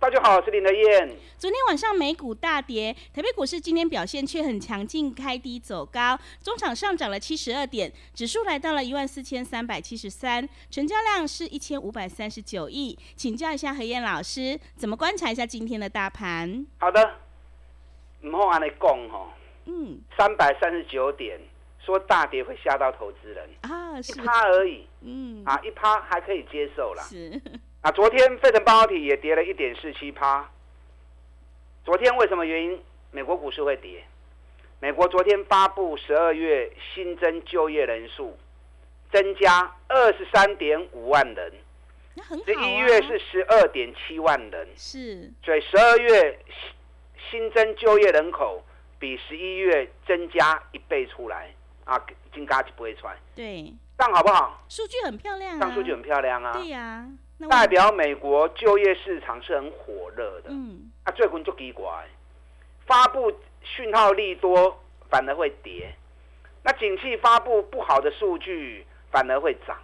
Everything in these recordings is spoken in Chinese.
大家好，我是林德燕。昨天晚上美股大跌，台北股市今天表现却很强劲，开低走高，中场上涨了七十二点，指数来到了一万四千三百七十三，成交量是一千五百三十九亿。请教一下何燕老师，怎么观察一下今天的大盘？好的，唔好安尼讲吼，嗯，三百三十九点，说大跌会吓到投资人啊，一趴而已，嗯，啊，一趴还可以接受啦。是。啊，昨天费城半导体也跌了一点四七趴。昨天为什么原因？美国股市会跌？美国昨天发布十二月新增就业人数增加二十三点五万人，十一月是十二点七万人，是，所以十二月新增就业人口比十一月增加一倍出来啊，金嘎就不会穿。对，这样好不好？数据很漂亮，这样数据很漂亮啊。对呀。代表美国就业市场是很火热的，嗯，啊，最近就奇怪，发布讯号利多反而会跌，那景气发布不好的数据反而会涨，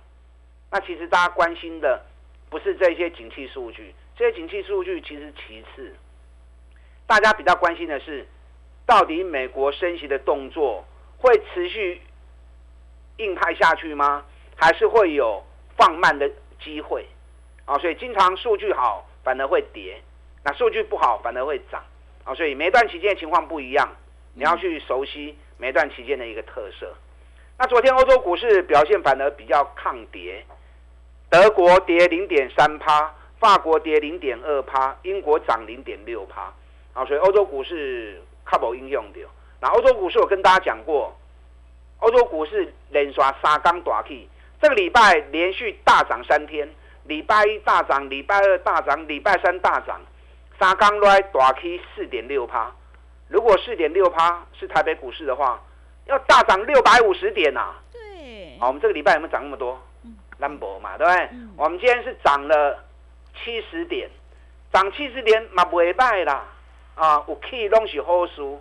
那其实大家关心的不是这些景气数据，这些景气数据其实其次，大家比较关心的是，到底美国升息的动作会持续硬派下去吗？还是会有放慢的机会？啊，所以经常数据好反而会跌，那数据不好反而会涨。啊，所以每段期间的情况不一样，你要去熟悉每段期间的一个特色。那昨天欧洲股市表现反而比较抗跌，德国跌零点三趴，法国跌零点二趴，英国涨零点六趴。啊，所以欧洲股市靠不应用的。那欧洲股市我跟大家讲过，欧洲股市连刷三缸大 K，这个礼拜连续大涨三天。礼拜一大涨，礼拜二大涨，礼拜三大涨，三刚来大 K 四点六趴。如果四点六趴是台北股市的话，要大涨六百五十点呐。对。好，我们这个礼拜有没有涨那么多？number 嘛，对不对？我们今天是涨了七十点，涨七十点嘛不会败啦。啊，我可以东西好输。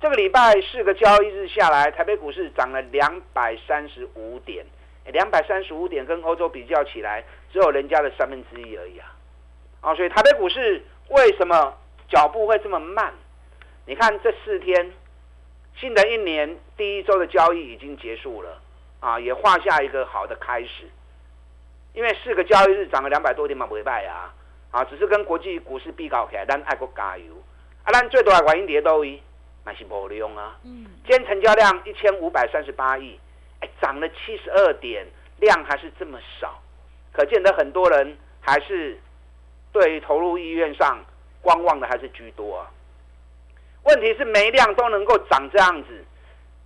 这个礼拜四个交易日下来，台北股市涨了两百三十五点。两百三十五点跟欧洲比较起来，只有人家的三分之一而已啊！啊，所以台北股市为什么脚步会这么慢？你看这四天，新的一年第一周的交易已经结束了，啊，也画下一个好的开始。因为四个交易日涨了两百多点嘛，不会败啊！啊，只是跟国际股市比较起来，咱爱国加油啊！咱最多的原因跌多一，那是无用啊！嗯，今天成交量一千五百三十八亿。哎，涨了七十二点，量还是这么少，可见得很多人还是对投入意愿上观望的还是居多啊。问题是没量都能够涨这样子，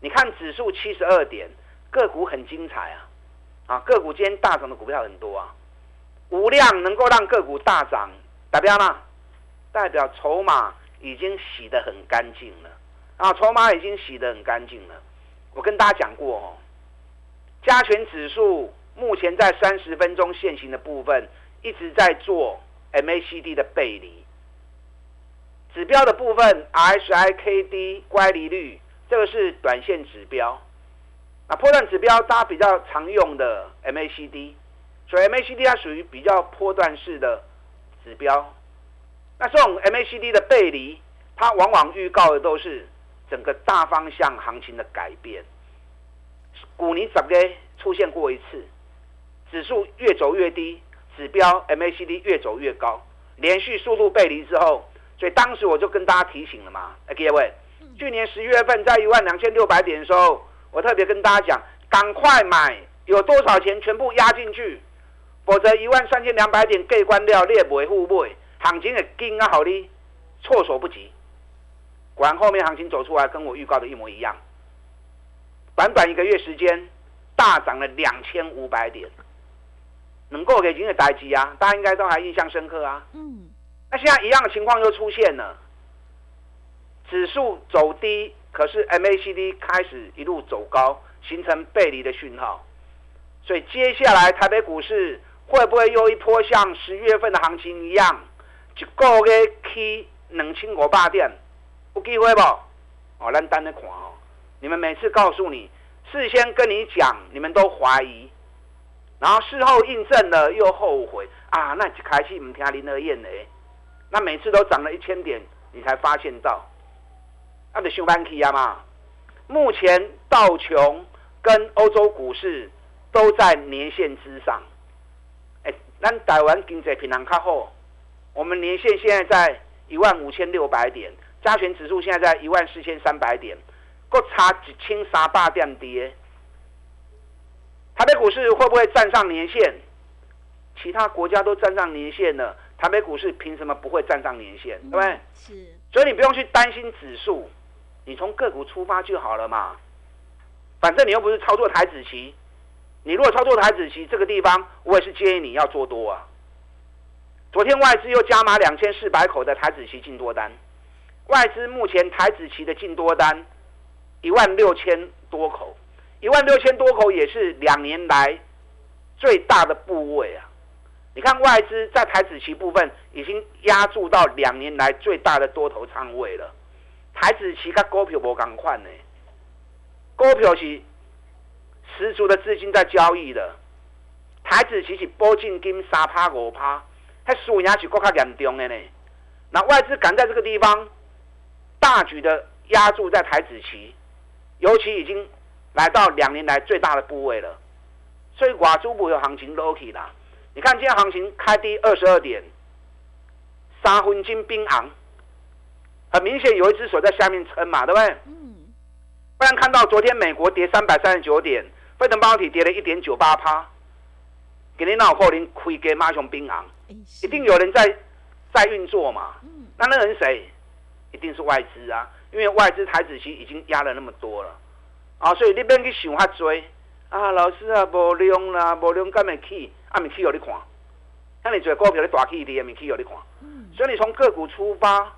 你看指数七十二点，个股很精彩啊，啊，个股今天大涨的股票很多啊，无量能够让个股大涨，代表呢？代表筹码已经洗得很干净了啊，筹码已经洗得很干净了。我跟大家讲过哦。加权指数目前在三十分钟线型的部分一直在做 MACD 的背离，指标的部分 RSI、KD 乖离率，这个是短线指标。那波段指标大家比较常用的 MACD，所以 MACD 它属于比较波段式的指标。那这种 MACD 的背离，它往往预告的都是整个大方向行情的改变。股尼十个出现过一次，指数越走越低，指标 MACD 越走越高，连续速度背离之后，所以当时我就跟大家提醒了嘛，哎各位，去年十一月份在一万两千六百点的时候，我特别跟大家讲，赶快买，有多少钱全部压进去，否则一万三千两百点盖关掉，你也不互不行情也惊啊，好的，措手不及，果然后面行情走出来，跟我预告的一模一样。短短一个月时间，大涨了两千五百点，能够给今日代机啊，大家应该都还印象深刻啊。嗯，那现在一样的情况又出现了，指数走低，可是 MACD 开始一路走高，形成背离的讯号，所以接下来台北股市会不会又一波像十月份的行情一样，一个月起两千五百点，有机会不？哦，咱单的看哦。你们每次告诉你，事先跟你讲，你们都怀疑，然后事后印证了又后悔啊！那开始唔听林德燕的，那每次都涨了一千点，你才发现到，那得上班去呀嘛。目前道琼跟欧洲股市都在年线之上，哎，咱台湾经济平衡较好，我们年线现在在一万五千六百点，加权指数现在在一万四千三百点。各差一千三百点跌，台北股市会不会站上年线？其他国家都站上年线了，台北股市凭什么不会站上年线？对不对？是。所以你不用去担心指数，你从个股出发就好了嘛。反正你又不是操作台子棋，你如果操作台子棋，这个地方我也是建议你要做多啊。昨天外资又加码两千四百口的台子棋进多单，外资目前台子棋的进多单。一万六千多口，一万六千多口也是两年来最大的部位啊！你看外资在台子期部分已经压注到两年来最大的多头仓位了。台子期跟股票无共款呢，股票是十足的资金在交易的，台子期是波进金三趴五趴，还输赢是更加严重的呢。那外资敢在这个地方大举的压注在台子期。尤其已经来到两年来最大的部位了，所以寡珠部有行情 low 起啦。你看今天行情开低二十二点，三分金冰昂，很明显有一只手在下面撑嘛，对不对？嗯。不然看到昨天美国跌三百三十九点，费城半导体跌了一点九八趴，给你脑壳林亏给马熊冰昂，一定有人在在运作嘛。嗯。那那人谁？一定是外资啊。因为外资台子期已经压了那么多了，啊，所以你免去想遐多。啊，老师啊，无量啦，无量干咪去，啊咪去有你看，那你做股票你大起跌，咪起有你看，所以你从个股出发，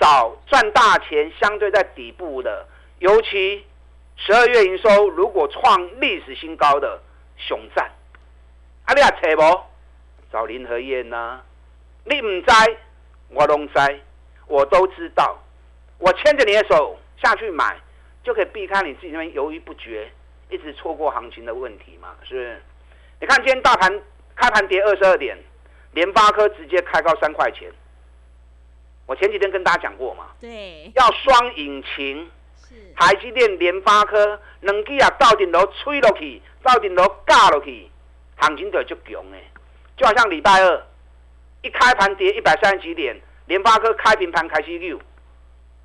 找赚大钱相对在底部的，尤其十二月营收如果创历史新高的熊赞，啊你也找无？找林和燕呐，你唔知，我拢知，我都知道。我牵着你的手下去买，就可以避开你自己那边犹豫不决、一直错过行情的问题嘛？是不是？你看今天大盘开盘跌二十二点，联发科直接开高三块钱。我前几天跟大家讲过嘛？对，要双引擎。是。台积电、联发科两支啊，到顶楼吹落去，到顶楼架落去，行情就就强诶。就好像礼拜二一开盘跌一百三十几点，联发科开平盘开始溜。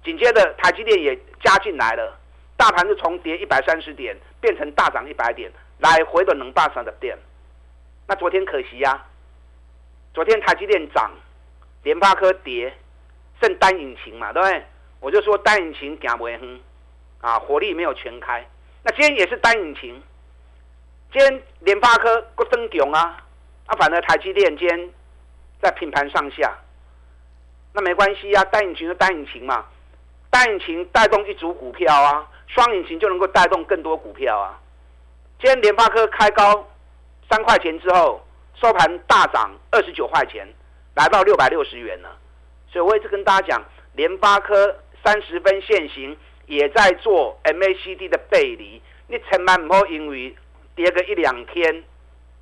紧接着，台积电也加进来了，大盘是从跌一百三十点变成大涨一百点，来回的能大上的点。那昨天可惜呀，昨天台积电涨，联发科跌，剩单引擎嘛，对不对？我就说单引擎行不远，啊，火力没有全开。那今天也是单引擎，今天联发科不增强啊，啊，反正台积电今天在平盘上下，那没关系啊，单引擎就单引擎嘛。单引擎带动一组股票啊，双引擎就能够带动更多股票啊。今天联发科开高三块钱之后，收盘大涨二十九块钱，来到六百六十元了。所以我一直跟大家讲，联发科三十分现行也在做 MACD 的背离，你千万唔好因为跌个一两天，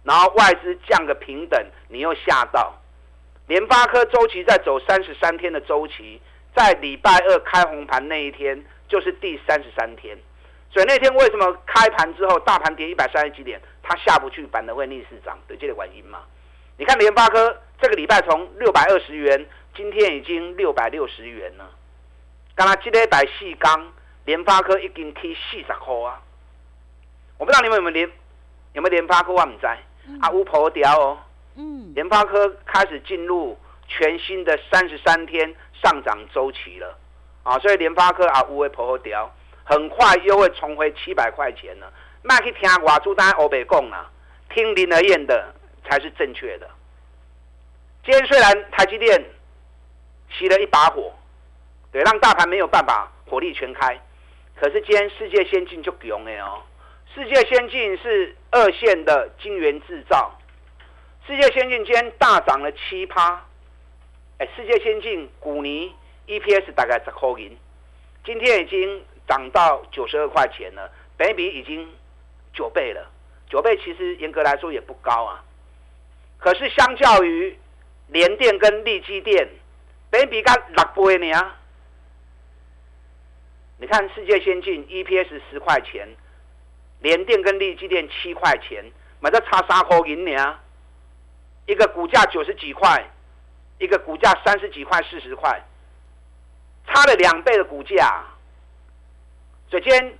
然后外资降个平等，你又吓到。联发科周期在走三十三天的周期。在礼拜二开红盘那一天，就是第三十三天，所以那天为什么开盘之后大盘跌一百三十几点，它下不去，反而会逆势涨，对这个原因嘛？你看联发科这个礼拜从六百二十元，今天已经六百六十元了。刚刚今天百细钢，联发科已经去四十块啊！我不知道你们有没有联有没有联发科我唔知，啊乌婆掉哦。嗯，联发科开始进入全新的三十三天。上涨周期了，啊，所以联发科啊，无为破后掉，很快又会重回七百块钱了。卖去听外资单欧北讲啊，听林德燕的才是正确的。今天虽然台积电熄了一把火，对，让大盘没有办法火力全开，可是今天世界先进就强了哦。世界先进是二线的晶圆制造，世界先进今天大涨了七趴。世界先进股尼 EPS 大概十块银，今天已经涨到九十二块钱了，本比已经九倍了。九倍其实严格来说也不高啊，可是相较于联电跟利基电，本比刚六倍呢啊。你看世界先进 EPS 十块钱。联电跟利基电七块钱，买这差三块银呢，一个股价九十几块，一个股价三十几块、四十块，差了两倍的股价。首先，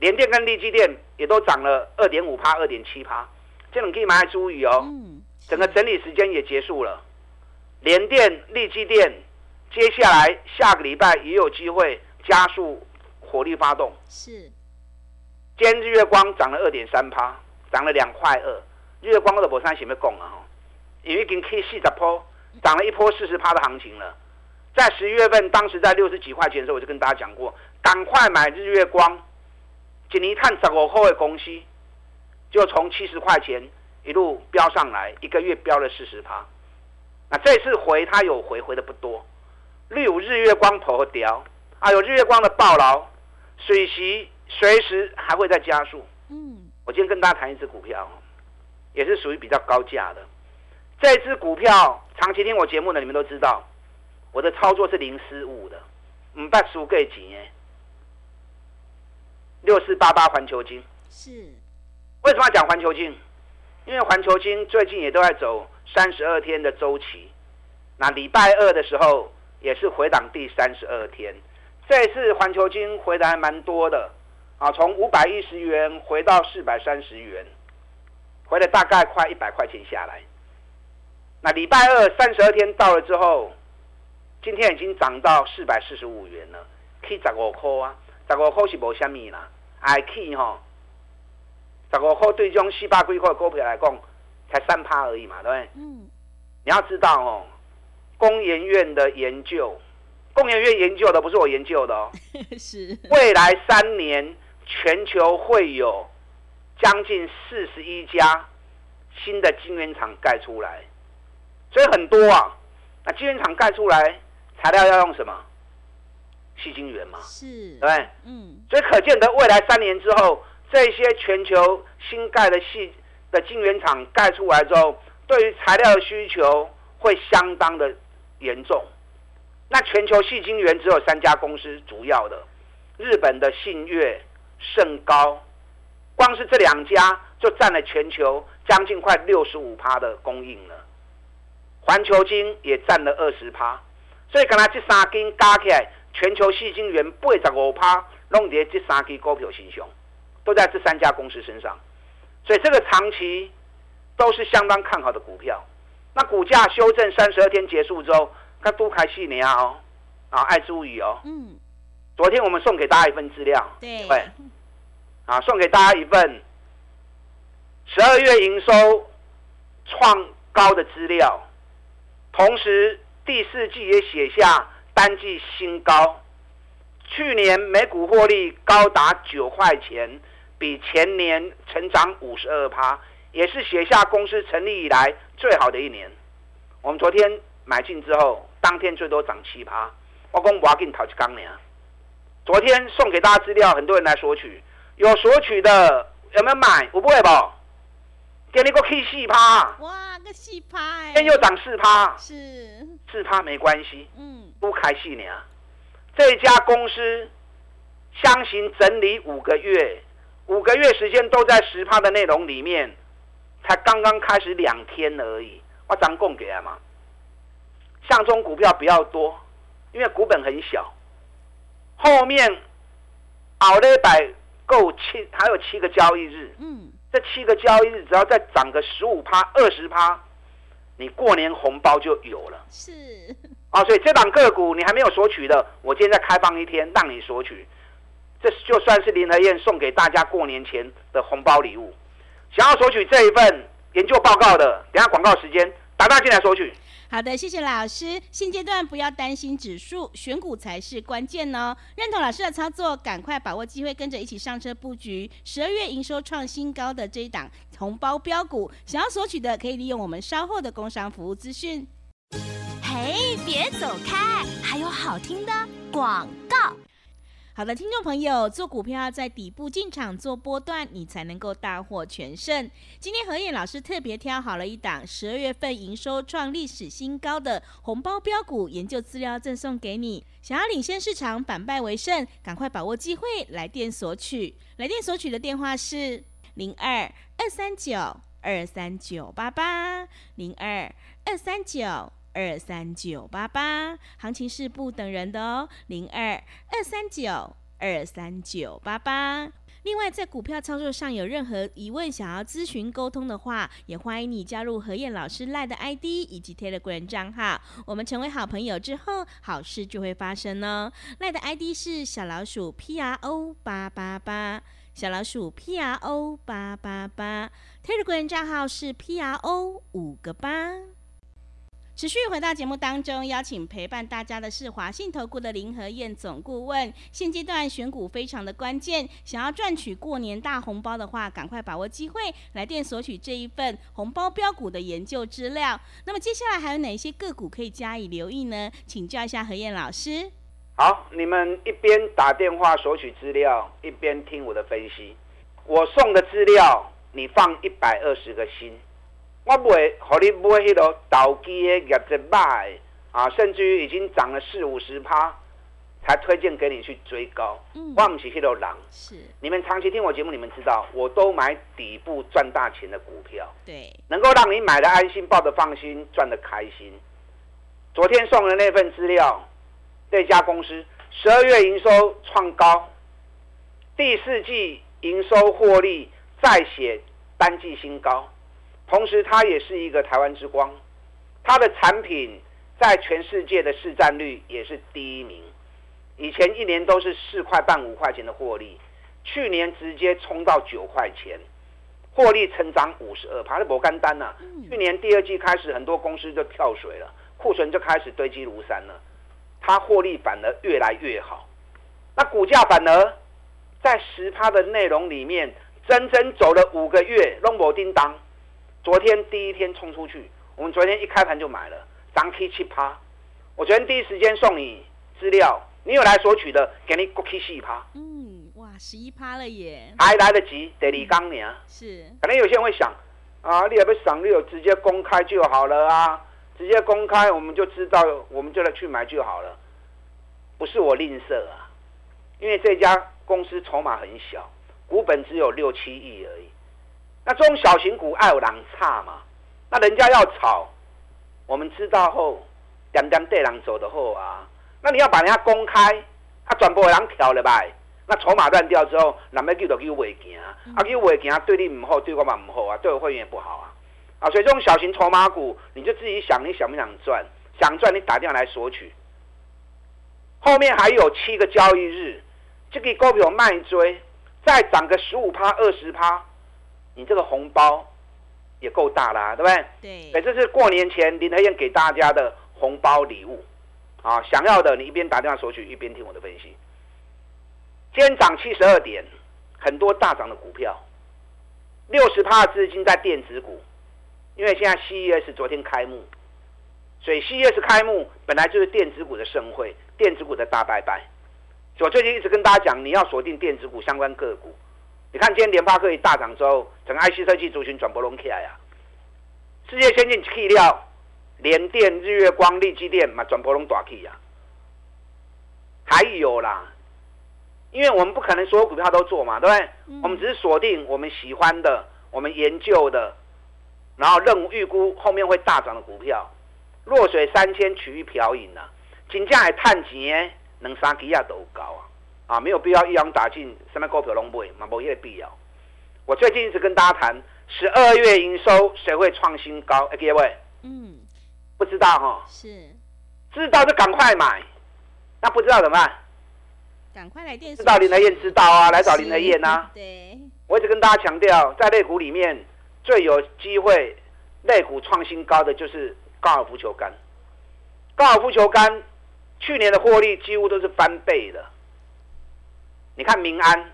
联电跟利基电也都涨了二点五趴、二点七趴，这种可以买来注意哦。整个整理时间也结束了，联电、利基电接下来下个礼拜也有机会加速火力发动。是。今天日月光涨了二点三趴，涨了两块二。日月光的博山前面讲啊，因为已经 K 四十坡，涨了一波四十趴的行情了。在十一月份，当时在六十几块钱的时候，我就跟大家讲过，赶快买日月光。今年看十五块的公司，就从七十块钱一路飙上来，一个月飙了四十趴。那这次回它有回，回的不多。例如日月光头和雕，啊，有日月光的暴劳，水席。随时还会再加速。嗯，我今天跟大家谈一只股票，也是属于比较高价的。这只股票长期听我节目的你们都知道，我的操作是零失误的，唔怕输给钱诶。六四八八环球金是为什么要讲环球金？因为环球金最近也都在走三十二天的周期，那礼拜二的时候也是回档第三十二天。这次环球金回的还蛮多的。啊，从五百一十元回到四百三十元，回了大概快一百块钱下来。那礼拜二三十二天到了之后，今天已经涨到四百四十五元了，去十五块啊，十五块是无虾米啦，还去吼，十五块对种四百几块股票来讲，才三趴而已嘛，对不对？嗯。你要知道哦，工研院的研究，工研院研究的不是我研究的哦，是未来三年。全球会有将近四十一家新的晶圆厂盖出来，所以很多啊。那晶圆厂盖出来，材料要用什么？细晶圆嘛，是，对嗯。所以可见得未来三年之后，这些全球新盖的细的晶圆厂盖出来之后，对于材料的需求会相当的严重。那全球细晶圆只有三家公司主要的，日本的信越。甚高，光是这两家就占了全球将近快六十五趴的供应了。环球金也占了二十趴，所以刚才这三根加起来，全球细金元八十五趴，弄在这三支股票身上，都在这三家公司身上。所以这个长期都是相当看好的股票。那股价修正三十二天结束之后，它都开细年哦，啊，爱注意哦。嗯。昨天我们送给大家一份资料，对，啊，送给大家一份十二月营收创高的资料，同时第四季也写下单季新高，去年每股获利高达九块钱，比前年成长五十二趴，也是写下公司成立以来最好的一年。我们昨天买进之后，当天最多涨七趴，我讲我要给你淘一缸呢。昨天送给大家资料，很多人来索取，有索取的有没有买？我不会吧？给你个 K 四趴，哇，个四趴，今天又涨四趴，是四趴没关系，嗯，不开戏呢。这家公司相行整理五个月，五个月时间都在十趴的内容里面，才刚刚开始两天而已，我涨供给他嘛。上中股票比较多，因为股本很小。后面熬了一百够七，还有七个交易日。嗯，这七个交易日只要再涨个十五趴、二十趴，你过年红包就有了。是啊，所以这档个股你还没有索取的，我今天再开放一天让你索取。这就算是林和燕送给大家过年前的红包礼物。想要索取这一份研究报告的，等下广告时间打大进来索取。好的，谢谢老师。现阶段不要担心指数，选股才是关键哦。认同老师的操作，赶快把握机会，跟着一起上车布局十二月营收创新高的这一档红包标股。想要索取的，可以利用我们稍后的工商服务资讯。嘿，别走开，还有好听的广告。好的，听众朋友，做股票要在底部进场做波段，你才能够大获全胜。今天何燕老师特别挑好了一档十二月份营收创历史新高的红包标股研究资料赠送给你。想要领先市场，反败为胜，赶快把握机会，来电索取。来电索取的电话是零二二三九二三九八八零二二三九。二三九八八，行情是不等人的哦。零二二三九二三九八八。另外，在股票操作上有任何疑问，想要咨询沟通的话，也欢迎你加入何燕老师赖的 ID 以及 Telegram 账号。我们成为好朋友之后，好事就会发生哦。赖的 ID 是小老鼠 P R O 八八八，小老鼠 P R O 八八八。Telegram 账号是 P R O 五个八。持续回到节目当中，邀请陪伴大家的是华信投顾的林和燕总顾问。现阶段选股非常的关键，想要赚取过年大红包的话，赶快把握机会，来电索取这一份红包标股的研究资料。那么接下来还有哪些个股可以加以留意呢？请教一下何燕老师。好，你们一边打电话索取资料，一边听我的分析。我送的资料，你放一百二十个心。我不会和你买迄个倒机的业绩卖啊，甚至于已经涨了四五十趴，才推荐给你去追高。嗯，我不是迄个狼。是。你们长期听我节目，你们知道，我都买底部赚大钱的股票。对。能够让你买的安心，抱的放心，赚的开心。昨天送的那份资料，这家公司十二月营收创高，第四季营收获利再写单季新高。同时，它也是一个台湾之光，它的产品在全世界的市占率也是第一名。以前一年都是四块半、五块钱的获利，去年直接冲到九块钱，获利成长五十二，爬的不干单呐。去年第二季开始，很多公司就跳水了，库存就开始堆积如山了，它获利反而越来越好。那股价反而在十趴的内容里面，整整走了五个月，弄不叮当。昨天第一天冲出去，我们昨天一开盘就买了，涨 K 七趴。我昨天第一时间送你资料，你有来索取的，给你过 K 四趴。嗯，哇，十一趴了耶！还来得及，得你刚年。是。可能有些人会想，啊，你也不赏，你有直接公开就好了啊，直接公开我们就知道，我们就来去买就好了。不是我吝啬啊，因为这家公司筹码很小，股本只有六七亿而已。那中小型股爱有人差嘛？那人家要炒，我们知道后，点点对人走的后啊。那你要把人家公开，他转播人跳了吧？那筹码乱掉之后，人要叫就叫未行，啊叫未行对你唔好，对我嘛唔好啊，对我会员也不好啊。啊，所以这种小型筹码股，你就自己想，你想不想赚？想赚，你打电话来索取。后面还有七个交易日，这个股票卖追，再涨个十五趴、二十趴。你这个红包也够大啦，对不对？对。这是过年前林德燕给大家的红包礼物啊！想要的你一边打电话索取，一边听我的分析。今天涨七十二点，很多大涨的股票，六十趴资金在电子股，因为现在 CES 昨天开幕，所以 CES 开幕本来就是电子股的盛会，电子股的大拜拜。我最近一直跟大家讲，你要锁定电子股相关个股。你看，今天联发科一大涨之后，整个 IC 设计族群转波隆起来呀。世界先进气料，联电、日月光、力基电嘛，转波隆大起呀。还有啦，因为我们不可能所有股票都做嘛，对不对？我们只是锁定我们喜欢的、我们研究的，然后任务预估后面会大涨的股票。弱水三千，取一瓢饮啊。金价还探钱，能三几亚都高啊。啊，没有必要一网打尽，什么股票拢买，嘛没必要。我最近一直跟大家谈，十二月营收谁会创新高？哎，各位，嗯，不知道哈，是，知道就赶快买，那不知道怎么办？赶快来电，知道林德燕知道啊，来找林德燕啊。对，我一直跟大家强调，在类股里面最有机会类股创新高的就是高尔夫球杆。高尔夫球杆去年的获利几乎都是翻倍的。你看民安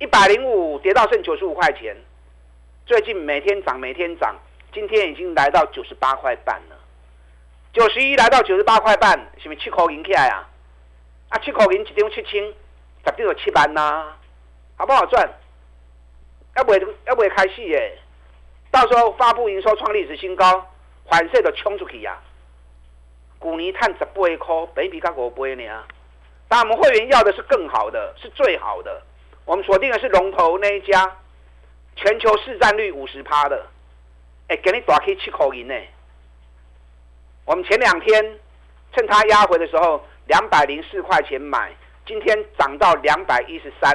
一百零五跌到剩九十五块钱，最近每天涨每天涨，今天已经来到九十八块半了。九十一来到九十八块半，是不是七块银起来啊？啊，七块银一张七千，十张有七万呐，好不好赚？要不要不开戏耶？到时候发布营收创历史新高，反射就冲出去呀！股尼探十八块，北比刚五倍呢。但我们会员要的是更好的，是最好的。我们锁定的是龙头那一家，全球市占率五十趴的，哎，给你打开七口银呢。我们前两天趁它压回的时候，两百零四块钱买，今天涨到两百一十三。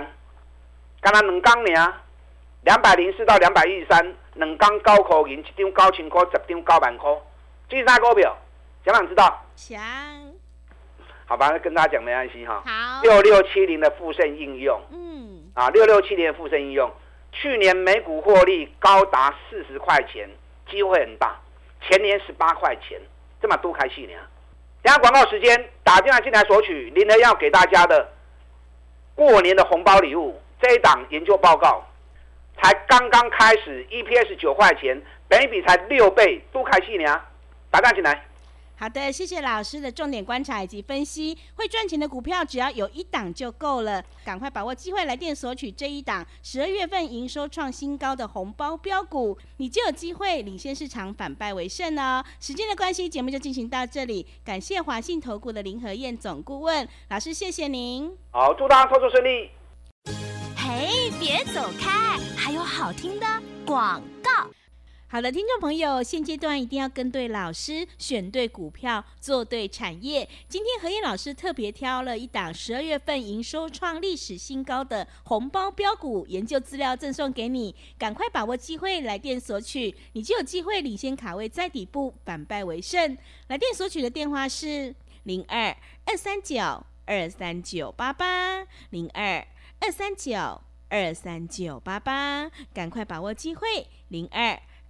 刚刚两刚呢，两百零四到两百一十三，两刚高口银，一张高千块，十张高万块。这是啥股票？想不想知道？想。好吧，跟大家讲没关系哈。好。六六七零的复盛应用。嗯。啊，六六七年的富盛应用，去年每股获利高达四十块钱，机会很大。前年十八块钱，这么多开戏呢？等下广告时间，打电话进来索取林德要给大家的过年的红包礼物。这一档研究报告才刚刚开始，EPS 九块钱，本一比才六倍，多开戏呢？打电话进来。好的，谢谢老师的重点观察以及分析。会赚钱的股票只要有一档就够了，赶快把握机会来电索取这一档十二月份营收创新高的红包标股，你就有机会领先市场，反败为胜哦。时间的关系，节目就进行到这里，感谢华信投顾的林和燕总顾问老师，谢谢您。好，祝大家操作顺利。嘿，别走开，还有好听的广告。好的，听众朋友，现阶段一定要跟对老师，选对股票，做对产业。今天何燕老师特别挑了一档十二月份营收创历史新高的红包标股研究资料赠送给你，赶快把握机会来电索取，你就有机会领先卡位在底部，反败为胜。来电索取的电话是零二二三九二三九八八零二二三九二三九八八，赶快把握机会零二。